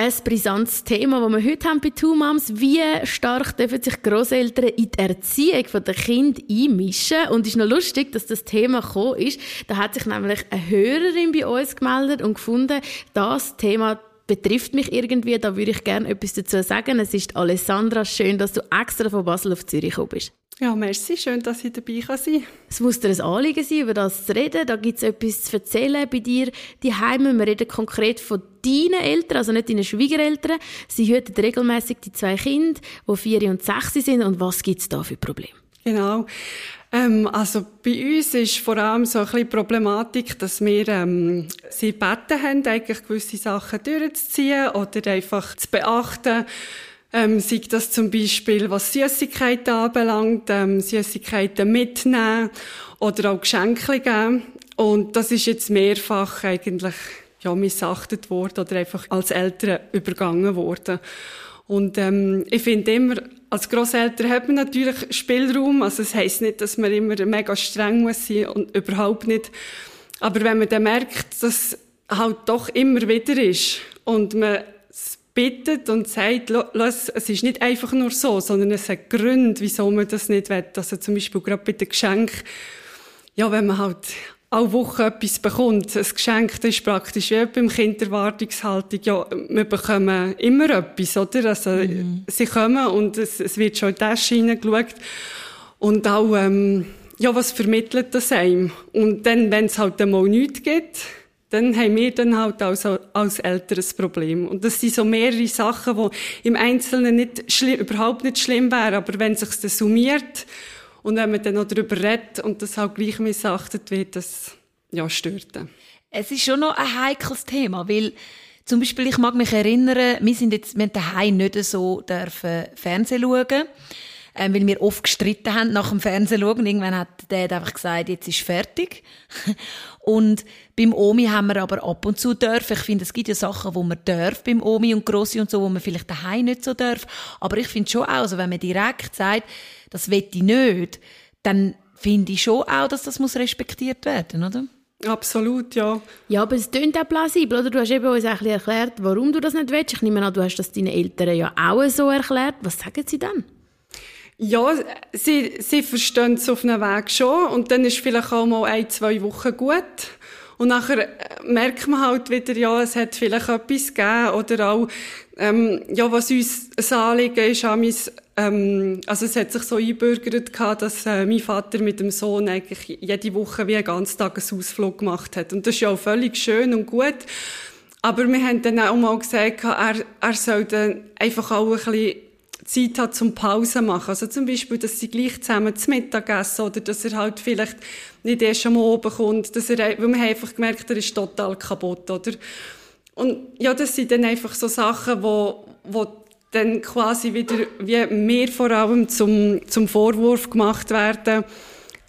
Ein brisantes Thema, das wir heute haben bei Two Moms. Wie stark dürfen sich Großeltern in die Erziehung der Kinder einmischen? Und es ist noch lustig, dass das Thema gekommen ist. Da hat sich nämlich eine Hörerin bei uns gemeldet und gefunden, das Thema betrifft mich irgendwie. Da würde ich gerne etwas dazu sagen. Es ist Alessandra. Schön, dass du extra von Basel auf Zürich gekommen bist. Ja, merci. Schön, dass ich dabei sein kann. Es muss dir ein Anliegen sein, über das zu reden. Da gibt es etwas zu erzählen bei dir. Die Heime. Wir reden konkret von deinen Eltern, also nicht deinen Schwiegereltern. Sie hüten regelmäßig die zwei Kinder, die vier und sechs sind. Und was gibt es da für Probleme? Genau. Ähm, also bei uns ist vor allem so ein bisschen Problematik, dass wir ähm, sie beten haben, eigentlich gewisse Sachen durchzuziehen oder einfach zu beachten, ähm, sei das zum Beispiel, was Süßigkeiten anbelangt, ähm, Süßigkeiten mitnehmen oder auch Geschenke geben. Und das ist jetzt mehrfach eigentlich ja, missachtet worden oder einfach als Eltern übergangen worden. Und ähm, ich finde immer, als Grosseltern hat man natürlich Spielraum. Also es heisst nicht, dass man immer mega streng muss sein und überhaupt nicht. Aber wenn man dann merkt, dass halt doch immer wieder ist und man bittet und sagt, lass, es ist nicht einfach nur so, sondern es hat Gründe, wieso man das nicht will. Also zum Beispiel gerade bei den Geschenken, ja, wenn man halt alle Woche etwas bekommt, ein Geschenk, das ist praktisch wie beim Kinderwartungshaltung, ja, wir bekommen immer etwas, oder? Also, mhm. sie kommen und es, es, wird schon in die Tasche hineingeschaut. Und auch, ähm, ja, was vermittelt das einem? Und dann, wenn es halt einmal nichts gibt, dann haben wir dann halt als, als Eltern ein Problem. Und das sind so mehrere Sachen, die im Einzelnen nicht überhaupt nicht schlimm wären, aber wenn es sich dann summiert und wenn man dann noch darüber redet und das halt gleich missachtet wird, das ja, stört dann. Es ist schon noch ein heikles Thema, weil zum Beispiel, ich mag mich erinnern, wir sind jetzt, wir daheim nicht so dürfen Fernsehen schauen ähm, weil wir oft gestritten haben nach dem Fernsehen schauen. Irgendwann hat der Dad einfach gesagt, jetzt ist fertig. und beim Omi haben wir aber ab und zu dürfen. Ich finde, es gibt ja Sachen, wo man darf beim Omi und Grossi und so, wo man vielleicht daheim nicht so darf. Aber ich finde schon auch, also wenn man direkt sagt, das will ich nicht, dann finde ich schon auch, dass das muss respektiert werden, oder? Absolut, ja. Ja, aber es klingt auch plausibel, oder? Du hast eben uns ein erklärt, warum du das nicht willst. Ich nehme an, du hast das deinen Eltern ja auch so erklärt. Was sagen sie dann? Ja, sie, sie verstehen es auf einem Weg schon und dann ist vielleicht auch mal ein, zwei Wochen gut. Und nachher äh, merkt man halt wieder, ja, es hat vielleicht etwas gegeben oder auch, ähm, ja, was uns ein Anliegen ist, mein, ähm, also es hat sich so einbürgert gehabt, dass äh, mein Vater mit dem Sohn eigentlich jede Woche wie einen ganzen Tag einen Ausflug gemacht hat. Und das ist ja auch völlig schön und gut. Aber wir haben dann auch mal gesagt, er, er soll dann einfach auch ein bisschen Zeit hat zum Pause machen. Also zum Beispiel, dass sie gleich zusammen zu Mittag essen oder dass er halt vielleicht nicht erst am Oben kommt, dass er, weil haben einfach gemerkt, er ist total kaputt, oder? Und ja, das sind dann einfach so Sachen, wo, wo dann quasi wieder, wie mir vor allem zum, zum Vorwurf gemacht werden,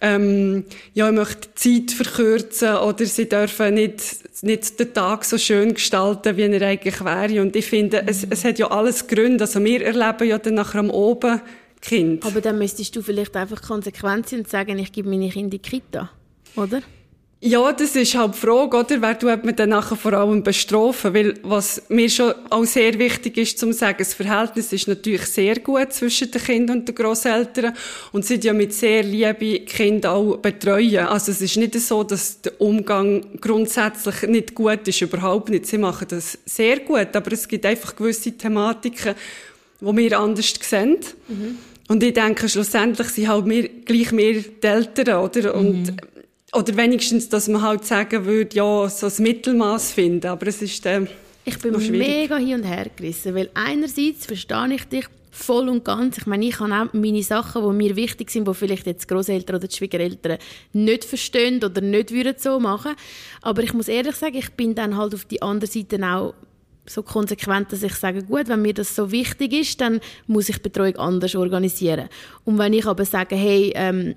ähm, ja, ich möchte Zeit verkürzen oder sie dürfen nicht, nicht den Tag so schön gestalten, wie er eigentlich wäre. Und ich finde, es, es hat ja alles Gründe. Also wir erleben ja dann nachher am Oben Kind. Aber dann müsstest du vielleicht einfach konsequent sein und sagen, ich gebe meine Kinder in die Kita, oder? Ja, das ist halt die Frage, oder? Wer tut man dann nachher vor allem bestrafen? Weil, was mir schon auch sehr wichtig ist, zum sagen, das Verhältnis ist natürlich sehr gut zwischen den Kindern und den Grosseltern und sind ja mit sehr liebe Kinder auch betreuen. Also es ist nicht so, dass der Umgang grundsätzlich nicht gut ist, überhaupt nicht. Sie machen das sehr gut, aber es gibt einfach gewisse Thematiken, die wir anders sehen. Mhm. Und ich denke, schlussendlich sind halt wir, gleich mehr die Eltern, oder? Und mhm oder wenigstens, dass man halt sagen würde, ja, so ein Mittelmaß finden. Aber es ist äh, Ich bin mega hin und her gerissen, weil einerseits verstehe ich dich voll und ganz. Ich meine, ich habe auch meine Sachen, die mir wichtig sind, die vielleicht jetzt Großeltern oder die Schwiegereltern nicht verstehen oder nicht würden so machen. Aber ich muss ehrlich sagen, ich bin dann halt auf die andere Seite auch so konsequent, dass ich sage, gut, wenn mir das so wichtig ist, dann muss ich Betreuung anders organisieren. Und wenn ich aber sage, hey, ähm,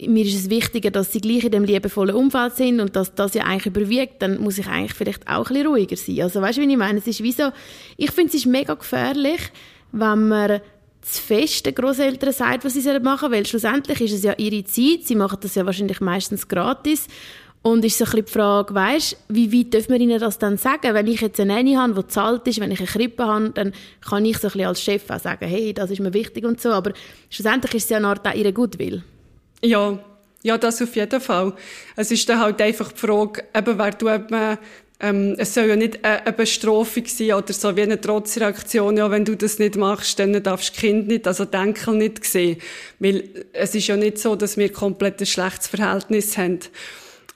mir ist es wichtiger, dass sie gleich in dem liebevollen Umfeld sind und dass das ja eigentlich überwiegt, dann muss ich eigentlich vielleicht auch ein bisschen ruhiger sein. Also weißt du, wie ich meine? Es ist wie so, ich finde, es ist mega gefährlich, wenn man zu fest den Großeltern sagt, was sie machen sollen, weil schlussendlich ist es ja ihre Zeit, sie machen das ja wahrscheinlich meistens gratis und ist so ein bisschen die Frage, weißt, wie weit dürfen wir ihnen das dann sagen? Wenn ich jetzt eine Nanny habe, die zahlt ist, wenn ich eine Krippe habe, dann kann ich so ein bisschen als Chef auch sagen, hey, das ist mir wichtig und so, aber schlussendlich ist es ja eine Art auch ihre Goodwill. Ja, ja, das auf jeden Fall. Es ist dann halt einfach die Frage, eben, wer tut man, ähm, es soll ja nicht eine, Bestrafung sein oder so wie eine Trotzreaktion, ja, wenn du das nicht machst, dann darfst du Kind nicht, also den Enkel nicht sehen. Weil es ist ja nicht so, dass wir komplett ein schlechtes Verhältnis haben.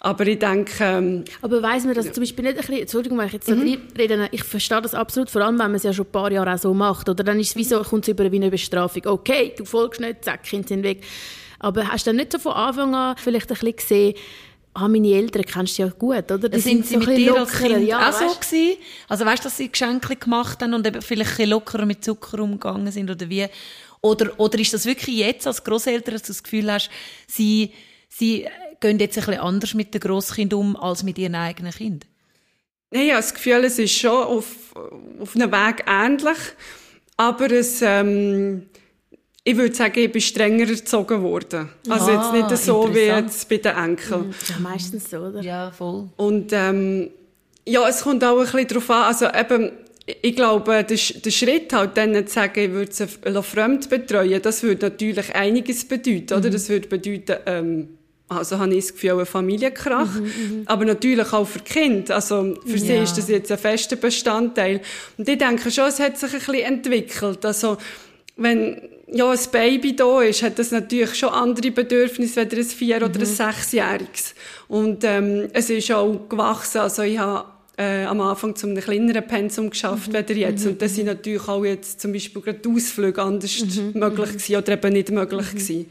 Aber ich denke... Ähm, Aber weiss man das ja. zum Beispiel nicht ein bisschen... Entschuldigung, wenn ich jetzt mhm. rede, ich verstehe das absolut, vor allem, wenn man es ja schon ein paar Jahre auch so macht. Oder dann ist es wie so, kommt es über wie eine Bestrafung. Okay, du folgst nicht, zack, Kind sind weg. Aber hast du dann nicht so von Anfang an vielleicht ein bisschen gesehen, ah, meine Eltern kennst du ja gut, oder? Die sind, sind sie mit dir als Kind ja, auch so gewesen? Also weißt du, dass sie Geschenke gemacht haben und eben vielleicht ein bisschen lockerer mit Zucker umgegangen sind oder wie? Oder, oder ist das wirklich jetzt als Großeltern, dass du das Gefühl hast, sie, sie gehen jetzt ein bisschen anders mit den Grosskind um als mit ihren eigenen Kind? Nein, ich habe das Gefühl, es ist schon auf, auf einem Weg ähnlich, aber es, ähm, ich würde sagen, ich bin strenger erzogen worden. Also ah, jetzt nicht so wie jetzt bei den Enkeln. Mhm. Ja, meistens so, oder? Ja, voll. Und ähm, ja, es kommt auch ein bisschen darauf an, also eben, ich glaube, der, der Schritt halt dann zu sagen, ich würde sie fremd betreuen, das würde natürlich einiges bedeuten, mhm. oder? Das würde bedeuten, ähm, also habe ich das Gefühl, ein Familienkrach. Mhm, mhm, aber natürlich auch für Kind. Also für ja. sie ist das jetzt ein fester Bestandteil. Und ich denke schon, es hat sich ein bisschen entwickelt. Also wenn ja, ein Baby da ist, hat das natürlich schon andere Bedürfnisse als ein vier- oder ein mhm. sechsjähriges. Und ähm, es ist auch gewachsen. Also ich habe äh, am Anfang zu einem kleineren Pensum geschafft, mhm. jetzt. Und das sind natürlich auch jetzt zum Beispiel gerade Ausflüge anders mhm. möglich gewesen oder eben nicht möglich mhm. gewesen.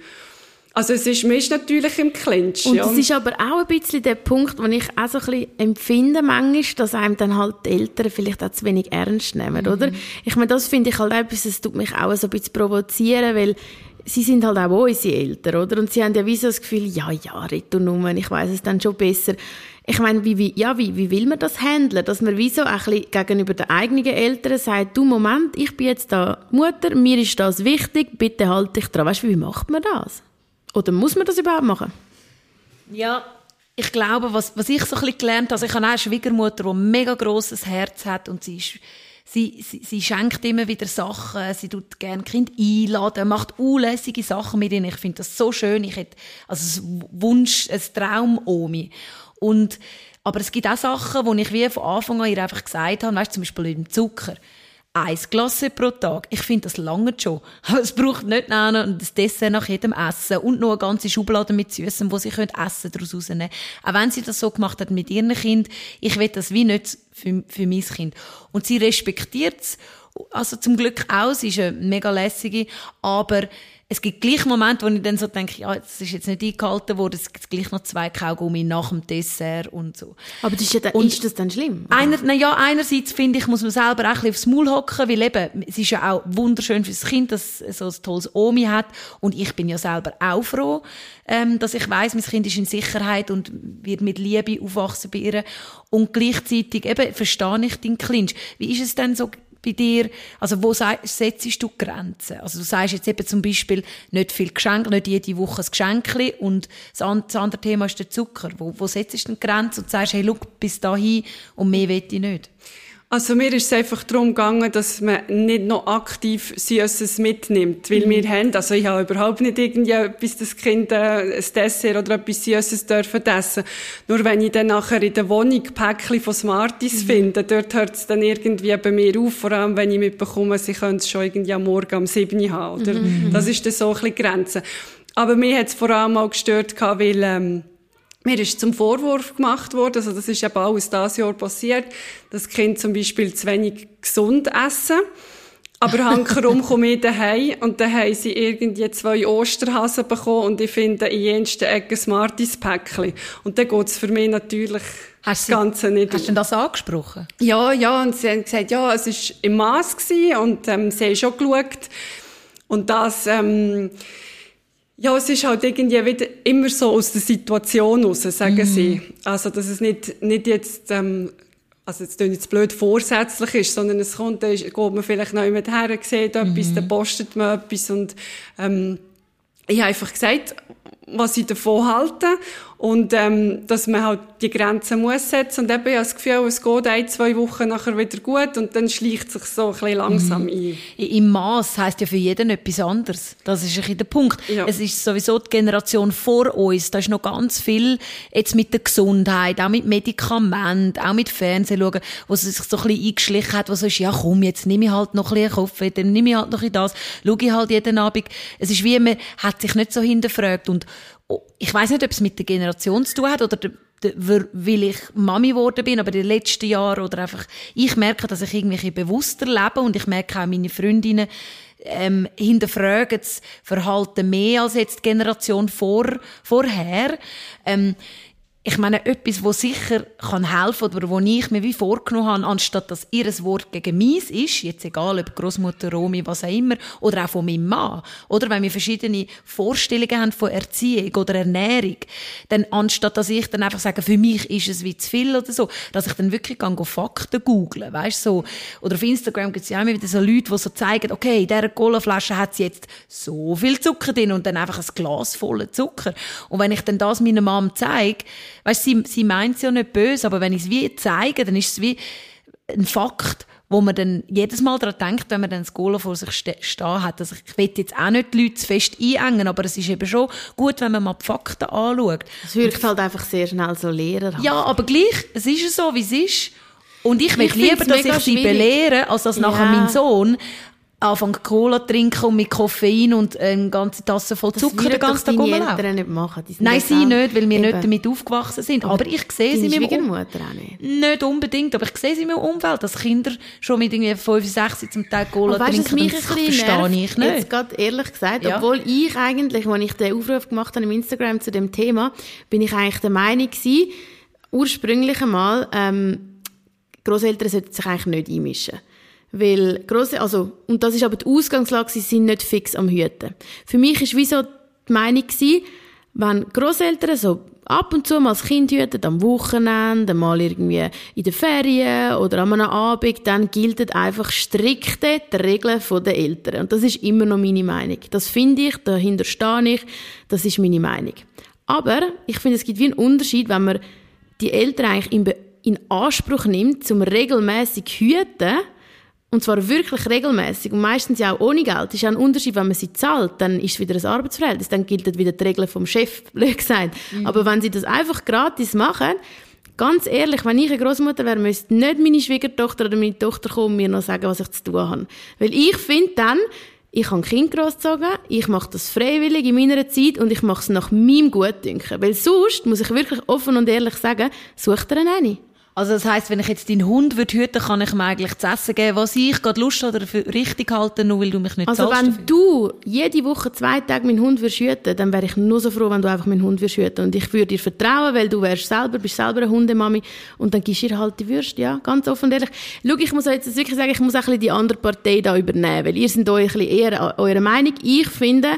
Also es ist, man ist natürlich im Clinch. Und ja. das ist aber auch ein bisschen der Punkt, wo ich auch so ein bisschen empfinde manchmal, dass einem dann halt die Eltern vielleicht auch zu wenig ernst nehmen, mhm. oder? Ich meine, das finde ich halt etwas, das tut mich auch so ein bisschen provozieren, weil sie sind halt auch unsere Eltern, oder? Und sie haben ja wie so das Gefühl, ja, ja, Retournummer, ich weiß es dann schon besser. Ich meine, wie, wie, ja, wie, wie will man das handeln? Dass man wie so ein bisschen gegenüber den eigenen Eltern sagt, du, Moment, ich bin jetzt da Mutter, mir ist das wichtig, bitte halt dich dran. Weißt du, wie macht man das? Oder muss man das überhaupt machen? Ja, ich glaube, was, was ich so ein bisschen gelernt habe, also ich habe eine Schwiegermutter, die ein mega grosses Herz hat und sie ist Sie, sie, sie, schenkt immer wieder Sachen, sie tut gerne Kind einladen, macht unlässige Sachen mit ihnen. Ich finde das so schön. Ich hätte, also ein Wunsch, ein Traum Omi. Und, aber es gibt auch Sachen, wo ich wie von Anfang an ihr einfach gesagt habe, weißt, zum Beispiel mit dem Zucker ein Glas pro Tag. Ich finde, das lange schon. Aber es braucht nicht noch ein Dessert nach jedem Essen und noch eine ganze Schublade mit Süßem, wo sie können Essen daraus rausnehmen Auch wenn sie das so gemacht hat mit ihrem Kind, ich will das wie nicht für, für mein Kind. Und sie respektiert es. Also zum Glück auch, sie ist eine mega lässige, aber es gibt gleich Momente, wo ich dann so denke, ja, das ist jetzt nicht eingehalten worden, es gibt gleich noch zwei Kaugummi nach dem Dessert und so. Aber das ist, ja dann, und ist das dann schlimm? Einer, na ja, einerseits finde ich, muss man selber auch ein bisschen aufs Maul hocken, weil eben, es ist ja auch wunderschön fürs Kind, dass es so ein tolles Omi hat und ich bin ja selber auch froh, ähm, dass ich weiß, mein Kind ist in Sicherheit und wird mit Liebe aufwachsen bei ihr und gleichzeitig eben verstehe ich den Clinch. Wie ist es denn so bei dir? Also wo setzt du Grenzen? Also du sagst jetzt eben zum Beispiel nicht viel Geschenk, nicht jede Woche ein Geschenk und das andere Thema ist der Zucker. Wo, wo setzt du die Grenze und sagst, hey, schau, bis dahin und mehr will ich nicht? Also mir ist es einfach darum gegangen, dass man nicht noch aktiv Süßes mitnimmt, weil mhm. wir haben, also ich habe überhaupt nicht irgendwie etwas, das Kind äh, ein Dessert oder etwas Süßes dürfen essen. Nur wenn ich dann nachher in der Wohnung Päckchen von Smarties mhm. finde, dort hört es dann irgendwie bei mir auf, vor allem wenn ich mitbekomme, sie können es schon irgendwie am Morgen um 7 Uhr haben, oder? Mhm. Das ist dann so ein bisschen Grenze. Aber mir hat es vor allem auch gestört, weil ähm, mir ist zum Vorwurf gemacht worden, also das ist eben alles dieses Jahr passiert, dass das Kind zum Beispiel zu wenig gesund essen. Aber hankerum komme ich daheim und dann haben sie irgendwie zwei Osterhasen bekommen und ich finde in jensten Ecke Smarties Päckchen. Und dann geht es für mich natürlich Hast das Ganze nicht. Hast du das angesprochen? Ja, ja, und sie haben gesagt, ja, es war im Maß und ähm, sie haben schon geschaut. Und das, ähm, ja, es ist halt irgendwie wieder immer so aus der Situation raus, sagen mhm. sie. Also, dass es nicht, nicht jetzt, ähm, also jetzt jetzt blöd vorsätzlich ist, sondern es kommt, da geht man vielleicht noch jemand her, sieht mhm. etwas, dann postet man etwas und ähm, ich habe einfach gesagt, was ich davon halte und ähm, dass man halt die Grenzen muss setzen und eben ich habe das Gefühl, es geht ein, zwei Wochen nachher wieder gut und dann schleicht sich so ein bisschen langsam mhm. ein. Im Maß heisst ja für jeden etwas anderes. Das ist ein bisschen der Punkt. Ja. Es ist sowieso die Generation vor uns, da ist noch ganz viel jetzt mit der Gesundheit, auch mit Medikamenten, auch mit Fernsehen schauen, wo es sich so ein bisschen eingeschlichen hat, wo so ist, ja komm, jetzt nehme ich halt noch ein bisschen Kopf, dann nehme ich halt noch ein das, schaue ich halt jeden Abend. Es ist wie, man hat sich nicht so hinterfragt und ich weiß nicht, ob es mit der Generation zu tun hat oder der, weil ich Mami geworden bin, aber in den letzten Jahren oder einfach, ich merke, dass ich irgendwie bewusster lebe und ich merke auch meine Freundinnen, ähm, hinterfragen das Verhalten mehr als jetzt die Generation vor, vorher. Ähm, ich meine, etwas, wo sicher kann helfen oder wo ich mir wie vorgenommen habe, anstatt dass ihr Wort gegen mich ist, jetzt egal ob Großmutter, Romi, was auch immer, oder auch von meinem Mann, oder wenn wir verschiedene Vorstellungen haben von Erziehung oder Ernährung, dann anstatt dass ich dann einfach sage, für mich ist es wie zu viel oder so, dass ich dann wirklich gehe, Fakten googeln, weißt so. Oder auf Instagram gibt es ja immer wieder so Leute, die so zeigen, okay, in dieser Colaflasche hat sie jetzt so viel Zucker drin und dann einfach ein Glas voller Zucker. Und wenn ich dann das meiner Mom zeige, weißt, sie, sie meint es ja nicht böse, aber wenn ich es wie zeige, dann ist es wie ein Fakt, wo man dann jedes Mal daran denkt, wenn man dann das Gola vor sich ste stehen hat. Also ich will jetzt auch nicht die Leute zu fest einengen, aber es ist eben schon gut, wenn man mal die Fakten anschaut. Es wirkt halt einfach sehr schnell so leerer. Ja, aber gleich, es ist so, wie es ist. Und ich will lieber, dass ich sie belehre, als dass ja. nachher mein Sohn anfangen Cola trinken und mit Koffein und eine ganze Tasse voll Zucker den ganzen Tag rumlaufen. nicht machen. Nein, sie nicht, weil wir eben. nicht damit aufgewachsen sind. Aber, aber ich sehe sie mit dem Mutter auch nicht. Nicht unbedingt, aber ich sehe sie in meinem Umfeld, dass Kinder schon mit irgendwie 5, 6 zum Teil Cola weißt, trinken. Mich das verstehe ich nicht. Jetzt gerade ehrlich gesagt, ja. obwohl ich eigentlich, als ich den Aufruf gemacht habe im Instagram zu dem Thema, bin ich eigentlich der Meinung gewesen, ursprünglich einmal, ähm, Großeltern sollten sich eigentlich nicht einmischen. Weil grosse, also, und das ist aber die Ausgangslage, sie sind nicht fix am Hüten. Für mich ist wie die Meinung gewesen, wenn Großeltern so ab und zu mal das Kind hüten, am Wochenende, mal irgendwie in den Ferien oder an einem Abend, dann gilt einfach strikte die Regeln der Eltern. Und das ist immer noch meine Meinung. Das finde ich, dahinter stehe ich, das ist meine Meinung. Aber ich finde, es gibt wie einen Unterschied, wenn man die Eltern eigentlich in, in Anspruch nimmt, zum regelmäßig hüten, und zwar wirklich regelmäßig und meistens ja auch ohne Geld. Ist ja ein Unterschied, wenn man sie zahlt, dann ist es wieder ein Arbeitsverhältnis, dann gilt wieder die Regel vom Chef, blöd gesagt. Mhm. Aber wenn sie das einfach gratis machen, ganz ehrlich, wenn ich eine Großmutter wäre, müsste nicht meine Schwiegertochter oder meine Tochter kommen und mir noch sagen, was ich zu tun habe. Weil ich finde dann, ich habe ein Kind großgezogen, ich mache das freiwillig in meiner Zeit und ich mache es nach meinem Gutdünken. Weil sonst, muss ich wirklich offen und ehrlich sagen, sucht er eine. Also das heißt, wenn ich jetzt deinen Hund würde hüten, kann ich ihm eigentlich zu essen geben, was ich gerade Lust oder für richtig halte, nur weil du mich nicht Also wenn dafür. du jede Woche zwei Tage meinen Hund würdest hüten, dann wäre ich nur so froh, wenn du einfach meinen Hund würdest hüten. Und ich würde dir vertrauen, weil du wärst selber, bist selber eine Hundemami und dann gibst du ihr halt die Würste, ja, ganz offen und ehrlich. Schau, ich muss jetzt wirklich sagen, ich muss auch ein bisschen die andere Partei da übernehmen, weil ihr seid euch ein bisschen eher eurer Meinung. Ich finde,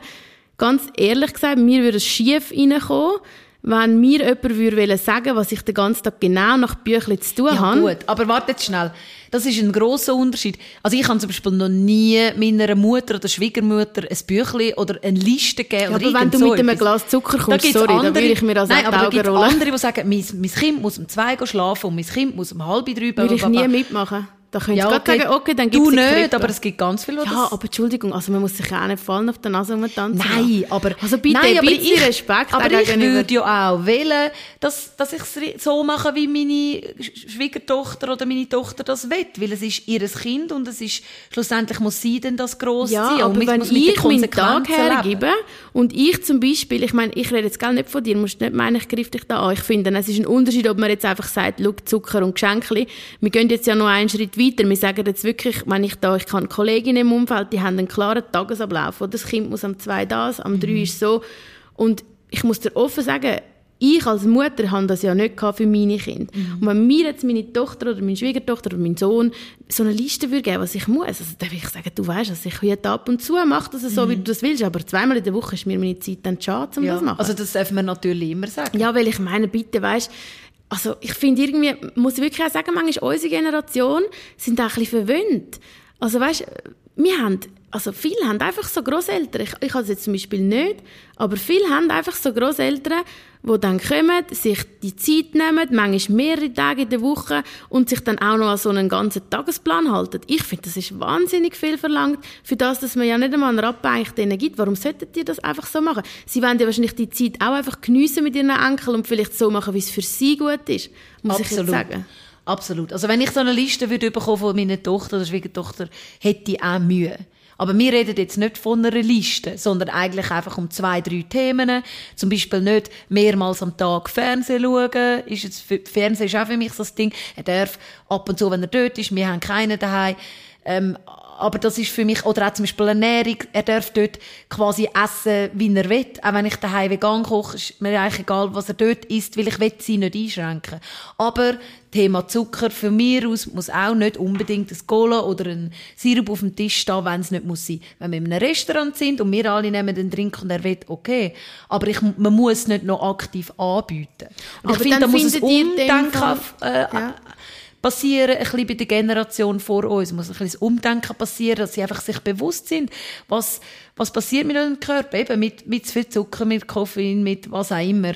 ganz ehrlich gesagt, mir würde es schief reinkommen, wenn mir jemand würde sagen was ich den ganzen Tag genau nach Büchlein zu tun ja, habe. gut, aber warte jetzt schnell. Das ist ein grosser Unterschied. Also ich habe zum Beispiel noch nie meiner Mutter oder Schwiegermutter ein Büchlein oder eine Liste gegeben. Ja, aber wenn du so mit einem Glas Zucker kommst, da sorry, andere, dann würde ich mir das nein, aber da gibt andere, die sagen, mein, mein Kind muss um zwei schlafen und mein Kind muss um halb drei Würde ich nie mitmachen. Da könntest ja, okay. sagen, okay, dann gibt's Du nicht, aber es gibt ganz viele, Ja, aber Entschuldigung, also man muss sich auch nicht fallen auf der Nase rumtanzen. Nein, aber... Also bitte, nein, aber ich, Respekt Aber ich würde ja auch wählen, dass, dass ich es so mache, wie meine Schwiegertochter oder meine Tochter das will. Weil es ist ihr Kind und es ist, schlussendlich muss sie denn das gross ja, ziehen. aber wenn ich meinen Tag hergebe und ich zum Beispiel, ich meine, ich rede jetzt gar nicht von dir, musst nicht meinen, ich greife dich da an. Ich finde, es ist ein Unterschied, ob man jetzt einfach sagt, schau, Zucker und Geschenkli. Wir gehen jetzt ja noch einen Schritt weiter. Wir sagen jetzt wirklich, wenn ich da, ich kann Kolleginnen im Umfeld, die haben einen klaren Tagesablauf. Oder das Kind muss am zwei das, am drei mhm. ist so. Und ich muss dir offen sagen, ich als Mutter habe das ja nicht für meine Kinder. Mhm. Und wenn mir jetzt meine Tochter oder meine Schwiegertochter oder mein Sohn so eine Liste würde geben, was ich muss, also dann würde ich sagen, du weißt, also ich heute ab und zu mache das so, mhm. wie du das willst, aber zweimal in der Woche ist mir meine Zeit dann schade, um ja. das zu machen. Also das darf man natürlich immer sagen. Ja, weil ich meine, bitte, weißt also ich finde irgendwie, muss ich wirklich auch sagen, manchmal unsere Generation sind auch ein bisschen verwöhnt. Also weißt, wir haben also viele haben einfach so Großeltern. Ich, ich habe es jetzt zum Beispiel nicht, aber viele haben einfach so Großeltern, die dann kommen, sich die Zeit nehmen, manchmal mehrere Tage in der Woche und sich dann auch noch an so einen ganzen Tagesplan halten. Ich finde, das ist wahnsinnig viel verlangt für das, dass man ja nicht einmal einen Rappen eigentlich denen gibt. Warum sollten die das einfach so machen? Sie wollen ja wahrscheinlich die Zeit auch einfach geniessen mit ihren Enkeln und vielleicht so machen, wie es für sie gut ist, muss Absolut. ich jetzt sagen. Absolut. Also wenn ich so eine Liste würde bekommen von meiner Tochter oder Schwiegertochter, hätte ich auch Mühe. Aber wir reden jetzt nicht von einer Liste, sondern eigentlich einfach um zwei, drei Themen. Zum Beispiel nicht mehrmals am Tag Fernsehen schauen. Ist jetzt, Fernsehen ist auch für mich so das Ding. Er darf ab und zu, wenn er dort ist, wir haben keinen daheim. Ähm, aber das ist für mich, oder auch zum Beispiel Ernährung, er darf dort quasi essen, wie er will. Auch wenn ich daheim vegan koche, ist mir eigentlich egal, was er dort isst, weil ich will sie nicht einschränken. Aber Thema Zucker, für mich aus muss auch nicht unbedingt ein Cola oder ein Sirup auf dem Tisch stehen, wenn es nicht muss sein. Wenn wir in einem Restaurant sind und wir alle nehmen den Drink und er will, okay. Aber ich, man muss nicht noch aktiv anbieten. Und ich finde, da muss ein Umdenken äh, ja passieren, ein bisschen bei der Generation vor uns. Es muss ein bisschen Umdenken passieren, dass sie einfach sich bewusst sind, was, was passiert mit unserem Körper, eben mit, mit zu viel Zucker, mit Koffein, mit was auch immer.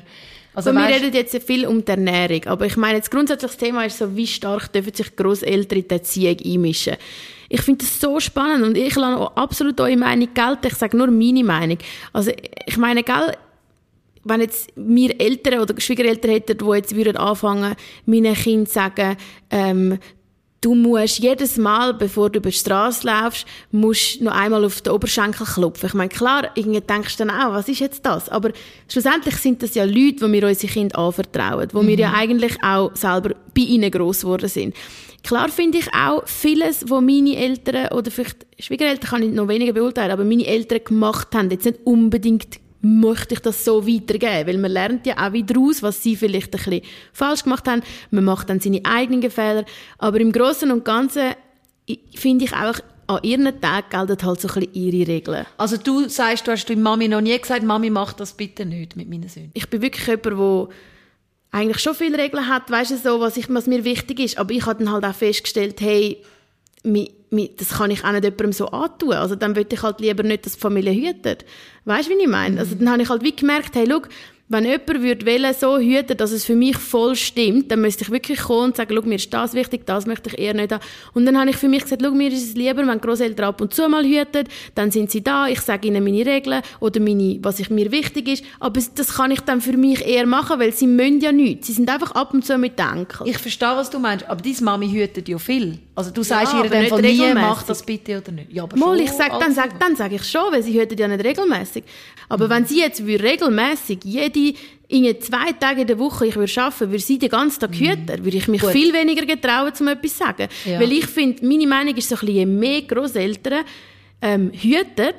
Also wir reden jetzt viel um die Ernährung, aber ich meine, das grundsätzliche Thema ist so, wie stark dürfen sich Großeltern in die Erziehung einmischen. Ich finde das so spannend und ich lasse absolut eure Meinung gelten. Ich sage nur meine Meinung. Also ich meine, gell, wenn jetzt wir Eltern oder Schwiegereltern hätten, die jetzt würden anfangen, meinen Kindern sagen, ähm, du musst jedes Mal, bevor du über die Straße laufst, musst noch einmal auf den Oberschenkel klopfen. Ich meine, klar, irgendwie denkst du dann auch, was ist jetzt das? Aber schlussendlich sind das ja Leute, die wir unsere Kinder anvertrauen, wo mhm. wir ja mhm. eigentlich auch selber bei ihnen gross geworden sind. Klar finde ich auch vieles, was meine Eltern oder vielleicht Schwiegereltern kann ich noch weniger beurteilen, aber meine Eltern gemacht haben, jetzt nicht unbedingt möchte ich das so weitergeben? Weil man lernt ja auch wieder aus, was sie vielleicht ein bisschen falsch gemacht haben. Man macht dann seine eigenen Fehler. Aber im Großen und Ganzen finde ich auch, an ihren Tagen gelten halt so ein bisschen ihre Regeln. Also du sagst, du hast deiner Mami noch nie gesagt, Mami, mach das bitte nicht mit meinen Söhnen. Ich bin wirklich jemand, der eigentlich schon viele Regeln hat, weißt du, so, was, ich, was mir wichtig ist. Aber ich habe dann halt auch festgestellt, hey, das kann ich auch nicht jemandem so antun. Also dann würde ich halt lieber nicht, dass die Familie hütet. Weißt du, wie ich meine? Also dann habe ich halt wie gemerkt, hey, schau, wenn jemand würde wollen, so hüten, dass es für mich voll stimmt, dann müsste ich wirklich kommen und sagen, mir ist das wichtig, das möchte ich eher nicht haben. Und dann habe ich für mich gesagt, mir ist es lieber, wenn Großeltern ab und zu mal hüten, dann sind sie da, ich sage ihnen meine Regeln oder meine, was ich, mir wichtig ist, aber das kann ich dann für mich eher machen, weil sie müssen ja nichts. Sie sind einfach ab und zu mit denken. Ich verstehe, was du meinst, aber deine Mami hütet ja viel. Also du sagst ja, ihr dann von nie, mach das bitte oder nicht. Ja, aber Mal, ich sag, dann sage dann sag ich schon, weil sie hütet ja nicht regelmäßig. Aber mhm. wenn sie jetzt regelmäßig jede in zwei Tage in der Woche ich würde arbeiten, würde sie den ganzen Tag mhm. hüten, würde ich mich Gut. viel weniger getrauen, um etwas zu sagen. Ja. Weil ich finde, meine Meinung ist so ein bisschen, je mehr Grosseltern ähm, hüten,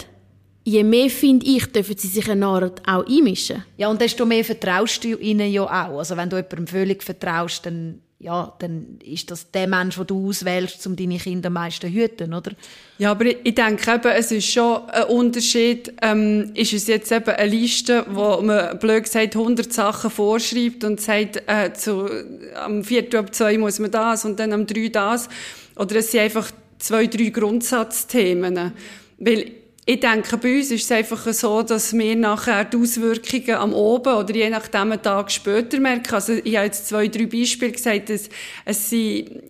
je mehr, finde ich, dürfen sie sich eine Art auch einmischen. Ja, und desto mehr vertraust du ihnen ja auch. Also wenn du jemandem völlig vertraust, dann ja, dann ist das der Mensch, den du auswählst, um deine Kinder am meisten zu hüten, oder? Ja, aber ich denke eben, es ist schon ein Unterschied. Ähm, ist es jetzt eben eine Liste, wo man, blöd gesagt, 100 Sachen vorschreibt und sagt, äh, zu, am 4. ab 2 muss man das und dann am 3 das. Oder es sind einfach zwei, drei Grundsatzthemen. Weil ich denke, bei uns ist es einfach so, dass wir nachher die Auswirkungen am Oben oder je nachdem einen Tag später merken. Also ich habe jetzt zwei, drei Beispiele gesagt, dass es sind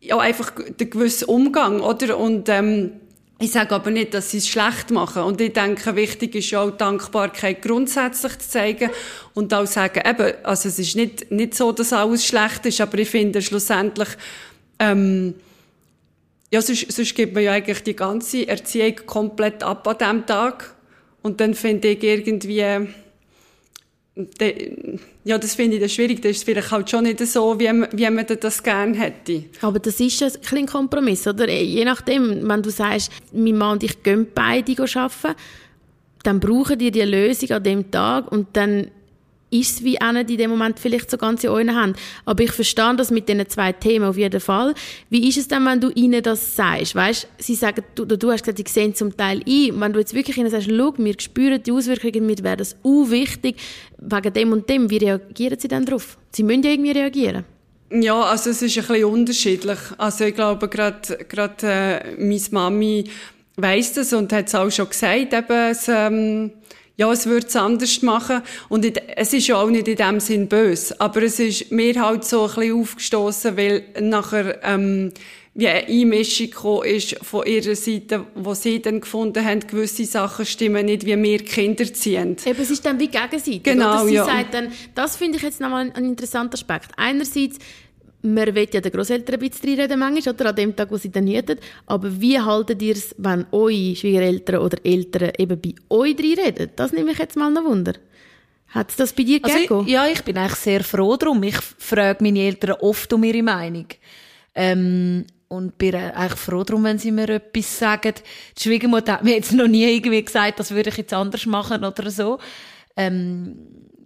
ja einfach der gewisse Umgang, oder? Und ähm, ich sage aber nicht, dass sie es schlecht machen. Und ich denke, wichtig ist auch Dankbarkeit grundsätzlich zu zeigen und auch sagen, eben, also es ist nicht, nicht so, dass alles schlecht ist, aber ich finde schlussendlich, ähm, ja, sonst, sonst gibt man ja eigentlich die ganze Erziehung komplett ab an diesem Tag. Und dann finde ich irgendwie, ja, das finde ich das schwierig. Das ist vielleicht halt schon nicht so, wie, wie man das gerne hätte. Aber das ist ein kleiner Kompromiss, oder? Je nachdem, wenn du sagst, mein Mann und ich gehen beide arbeiten, dann brauchen die die Lösung an dem Tag und dann ist es wie auch nicht in dem Moment vielleicht so ganz in euren Händen. Aber ich verstehe das mit diesen zwei Themen auf jeden Fall. Wie ist es denn, wenn du ihnen das sagst? Weißt, sie sagen, du, du hast gesagt, sie sehen zum Teil ein. Wenn du jetzt wirklich ihnen sagst, schau, wir spüren die Auswirkungen, mir wäre das wichtig, wegen dem und dem, wie reagieren sie dann darauf? Sie müssen ja irgendwie reagieren. Ja, also es ist ein bisschen unterschiedlich. Also ich glaube, gerade, gerade äh, meine Mami weiss das und hat es auch schon gesagt, eben, es, ähm, ja, es würde es anders machen. Und es ist ja auch nicht in dem Sinn böse. Aber es ist mir halt so ein bisschen aufgestoßen, weil nachher, ähm, wie eine Einmischung gekommen ist von ihrer Seite, wo sie dann gefunden haben, gewisse Sachen stimmen nicht, wie wir Kinder ziehen. Eben, es ist dann wie gegenseitig. Genau, oder? Sie ja. sagt dann, das finde ich jetzt nochmal ein interessanter Aspekt. Einerseits, man will ja den Großeltern ein bisschen reinreden manchmal, oder an dem Tag, wo sie dann hüten. Aber wie haltet ihr es, wenn eure Schwiegereltern oder Eltern eben bei euch reinreden? Das nehme ich jetzt mal noch Wunder. Hat es das bei dir Also gegeben? ja, ich bin eigentlich sehr froh darum. Ich frage meine Eltern oft um ihre Meinung. Ähm, und bin eigentlich froh darum, wenn sie mir etwas sagen. Die Schwiegermutter hat mir jetzt noch nie irgendwie gesagt, das würde ich jetzt anders machen oder so. Ähm,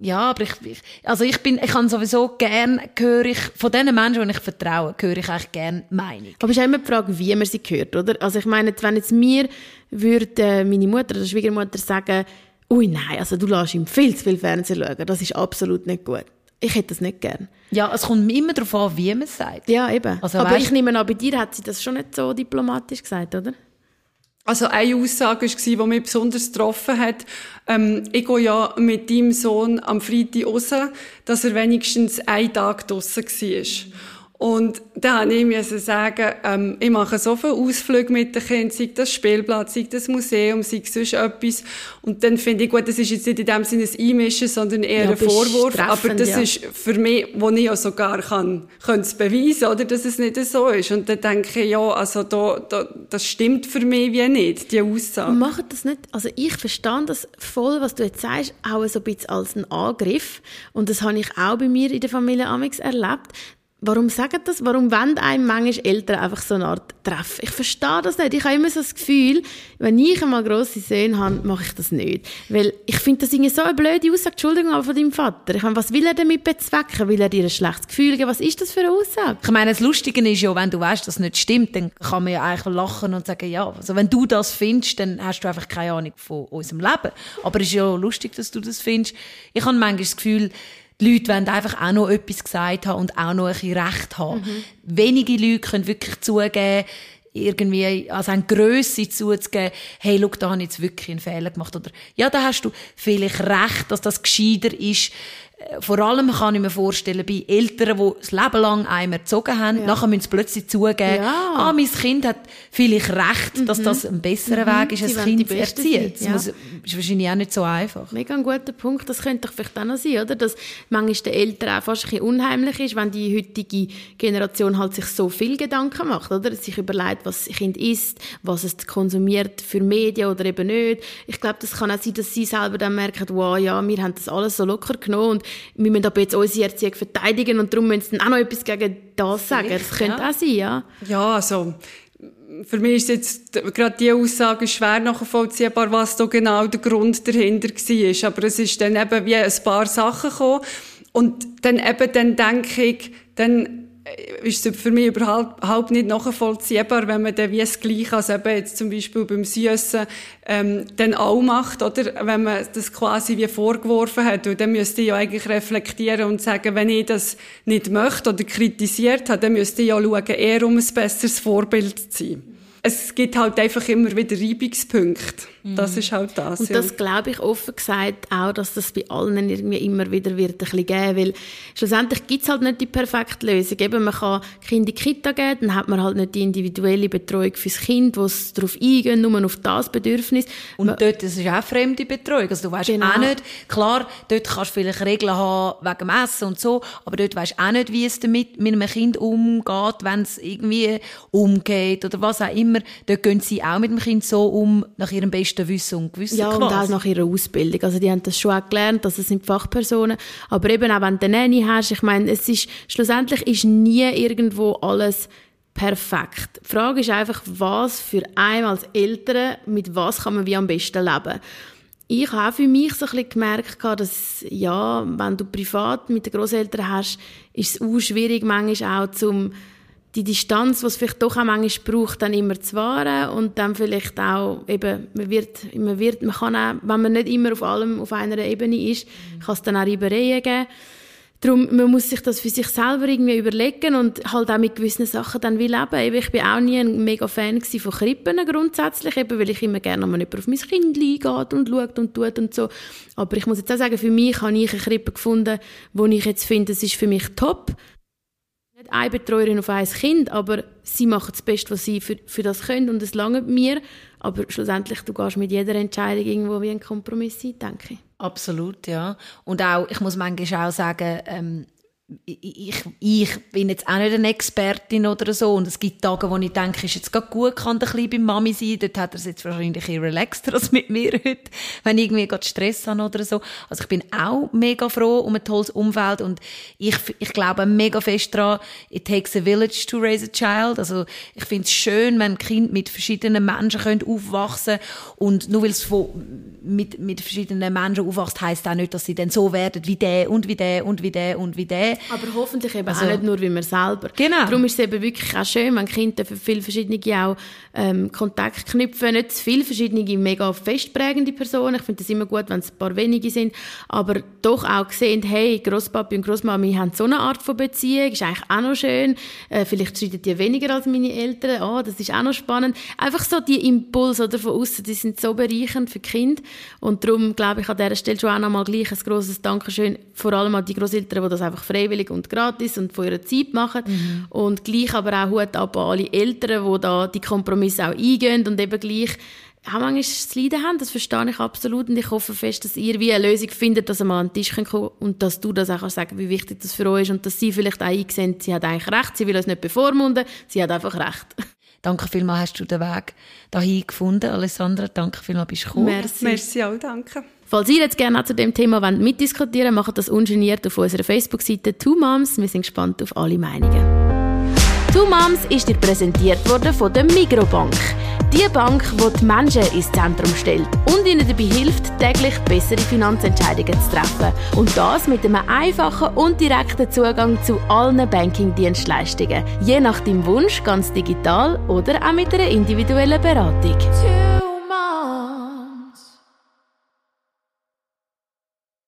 ja, aber ich, ich, also ich bin, ich kann sowieso gern, höre ich, von den Menschen, denen ich vertraue, höre ich eigentlich gern Meinung. Aber es ist auch immer die Frage, wie man sie hört, oder? Also ich meine, wenn jetzt mir würde äh, meine Mutter oder Schwiegermutter sagen, ui nein, also du lässt ihm viel zu viel Fernsehen schauen, das ist absolut nicht gut. Ich hätte das nicht gern. Ja, es kommt immer darauf an, wie man es sagt. Ja, eben. Also Aber weißt- ich nehme an, bei dir hat sie das schon nicht so diplomatisch gesagt, oder? Also eine Aussage war, die mich besonders getroffen hat. Ähm, ich gehe ja mit deinem Sohn am Freitag raus, dass er wenigstens einen Tag draussen war. Und da musste ich sagen, ähm, ich mache so viele Ausflüge mit den Kindern, sei das Spielplatz, sei das Museum, sei sonst etwas. Und dann finde ich, gut, das ist jetzt nicht in dem Sinne ein Einmischen, sondern eher Ja, ein Vorwurf. Aber das ja. ist für mich, wo ich ja sogar kann, kann es beweisen, oder, dass es nicht so ist. Und dann denke ich, ja, also da, da, das stimmt für mich wie nicht, die Aussage. Machen das nicht. Also ich verstehe das voll, was du jetzt sagst, auch so ein bisschen als einen Angriff. Und das habe ich auch bei mir in der Familie Amix erlebt. Warum sagen das? Warum wollen einem manchmal Eltern einfach so eine Art Treff? Ich verstehe das nicht. Ich habe immer so das Gefühl, wenn ich einmal grosse Söhne habe, mache ich das nicht. Weil ich finde das irgendwie so eine blöde Aussage, Entschuldigung, aber von deinem Vater. Ich meine, was will er damit bezwecken? Will er dir ein schlechtes Gefühl geben? Was ist das für eine Aussage? Ich meine, das Lustige ist ja, wenn du weißt, dass es nicht stimmt, dann kann man ja eigentlich lachen und sagen, ja, also wenn du das findest, dann hast du einfach keine Ahnung von unserem Leben. Aber es ist ja lustig, dass du das findest. Ich habe manchmal das Gefühl, die Leute wollen einfach auch noch etwas gesagt haben und auch noch ein bisschen Recht haben. Wenige Leute können wirklich zugeben, irgendwie also eine Grösse zuzugeben, hey, schau, da habe ich jetzt wirklich einen Fehler gemacht. Oder, ja, da hast du vielleicht recht, dass das gescheiter ist. Vor allem kann ich mir vorstellen, bei Eltern, die das Leben lang einem erzogen haben, nachher müssen sie plötzlich zugeben, Ja. ah, mein Kind hat vielleicht recht, dass das ein besserer Weg ist, ein Kind zu erziehen. Das ja. muss, ist wahrscheinlich auch nicht so einfach. Mega ein guter Punkt. Das könnte doch vielleicht auch noch sein, oder? Dass manchmal den Eltern auch fast ein bisschen unheimlich ist, wenn die heutige Generation halt sich so viel Gedanken macht, oder? Sich überlegt, was das Kind isst, was es konsumiert für Medien oder eben nicht. Ich glaube, das kann auch sein, dass sie selber dann merken, wow, ja, wir haben das alles so locker genommen und wir müssen aber jetzt unsere Erziehung verteidigen und darum müssen sie dann auch noch etwas gegen das sagen. Das könnte ja. auch sein, ja. Ja, also, für mich ist jetzt gerade die Aussage schwer nachvollziehbar, was da genau der Grund dahinter war. Aber es ist dann eben wie ein paar Sachen gekommen. Und dann eben, dann denke ich, dann ist es für mich überhaupt überhaupt nicht nachvollziehbar, wenn man dann wie das Gleiche, also eben jetzt zum Beispiel beim Süßen, ähm, dann auch macht, oder? Wenn man das quasi wie vorgeworfen hat. Und dann müsste ich ja eigentlich reflektieren und sagen, wenn ich das nicht möchte oder kritisiert habe, dann müsste ich ja schauen, eher um ein besseres Vorbild zu sein. Es gibt halt einfach immer wieder Reibungspunkte. Das ist halt das. Und ja. das glaube ich offen gesagt auch, dass das bei allen irgendwie immer wieder wird ein bisschen geben, weil schlussendlich gibt es halt nicht die perfekte Lösung. Eben, man kann Kinder in die Kita geben, dann hat man halt nicht die individuelle Betreuung fürs Kind, wo es darauf eingehen, nur auf das Bedürfnis. Und Man- dort das ist auch fremde Betreuung. Also du weißt Genau. auch nicht, klar, dort kannst du vielleicht Regeln haben wegen dem Essen und so, aber dort weißt du auch nicht, wie es damit mit einem Kind umgeht, wenn es irgendwie umgeht oder was auch immer. Dort gehen sie auch mit dem Kind so um, nach ihrem besten Wissen und Gewissen Ja, und quasi. auch nach ihrer Ausbildung. Also die haben das schon auch gelernt, dass es sind Fachpersonen. Aber eben auch wenn du eine Nanny hast, ich meine, es ist, schlussendlich ist nie irgendwo alles perfekt. Die Frage ist einfach, was für einen als Eltern, mit was kann man wie am besten leben. ich habe für mich so ein bisschen gemerkt, dass, ja, wenn du privat mit den Großeltern hast, ist es auch schwierig manchmal auch zum die Distanz, die es vielleicht doch auch manchmal braucht, dann immer zu wahren und dann vielleicht auch eben, man wird, man wird, man kann auch, wenn man nicht immer auf allem auf einer Ebene ist, kann es dann auch Reibereien geben. Darum, man muss sich das für sich selber irgendwie überlegen und halt auch mit gewissen Sachen dann wie leben. Eben, ich bin auch nie ein mega Fan von Krippen grundsätzlich, eben, weil ich immer gerne wenn jemand auf mein Kind eingeht und schaut und tut und so. Aber ich muss jetzt auch sagen, für mich habe ich eine Krippe gefunden, wo ich jetzt finde, es ist für mich top nicht eine Betreuerin auf ein Kind, aber sie machen das Beste, was sie für, für das können und es lange mir. Aber schlussendlich, du gehst mit jeder Entscheidung irgendwo wie ein Kompromiss ein, denke ich. Absolut, ja. Und auch, ich muss manchmal auch sagen, ähm, ich, ich bin jetzt auch nicht eine Expertin oder so und es gibt Tage, wo ich denke, ist jetzt gerade gut, kann der Kleine bei Mami sein, dort hat er es jetzt wahrscheinlich eher relaxter als mit mir heute, wenn ich irgendwie gerade Stress habe oder so. Also ich bin auch mega froh um ein tolles Umfeld und ich, ich glaube mega fest daran, it takes a village to raise a child. Also ich finde es schön, wenn Kind mit verschiedenen Menschen können aufwachsen und nur weil es mit, mit verschiedenen Menschen aufwachst, heisst auch nicht, dass sie dann so werden wie der und wie der und wie der und wie der aber hoffentlich eben also, auch nicht nur wie man selber. Genau. Darum ist es eben wirklich auch schön, wenn Kinder für viele verschiedene auch ähm, Kontakt knüpfen. Nicht zu viele verschiedene, mega festprägende Personen. Ich finde es immer gut, wenn es ein paar wenige sind. Aber doch auch gesehen, hey, Grosspapi und Grossmami haben so eine Art von Beziehung. Ist eigentlich auch noch schön. Äh, vielleicht streiten die weniger als meine Eltern. Oh, das ist auch noch spannend. Einfach so die Impulse oder von außen, die sind so bereichernd für Kind. Und darum glaube ich an dieser Stelle schon auch noch mal gleich ein grosses Dankeschön, vor allem an die Großeltern, die das einfach frei freiwillig und gratis und von ihrer Zeit machen. Mhm. Und gleich aber auch Hut ab an alle Eltern, die da die Kompromisse auch eingehen und eben gleich auch manchmal das Leiden haben, das verstehe ich absolut und ich hoffe fest, dass ihr wie eine Lösung findet, dass ihr mal an den Tisch kommt und dass du das auch sagen wie wichtig das für euch ist und dass sie vielleicht auch einsehen, sie hat eigentlich recht, sie will uns nicht bevormunden, sie hat einfach recht. Danke vielmals, hast du den Weg dahin gefunden, Alessandra. Danke vielmals, bist du gekommen. Merci. Merci auch, danke. Falls ihr jetzt gerne zu dem Thema wollt, mitdiskutieren wollt, macht das ungeniert auf unserer Facebook-Seite Two Moms. Wir sind gespannt auf alle Meinungen. Two Moms ist dir präsentiert worden von der Migrobank. Die Bank, die die Menschen ins Zentrum stellt und ihnen dabei hilft, täglich bessere Finanzentscheidungen zu treffen. Und das mit einem einfachen und direkten Zugang zu allen Banking-Dienstleistungen. Je nach deinem Wunsch ganz digital oder auch mit einer individuellen Beratung.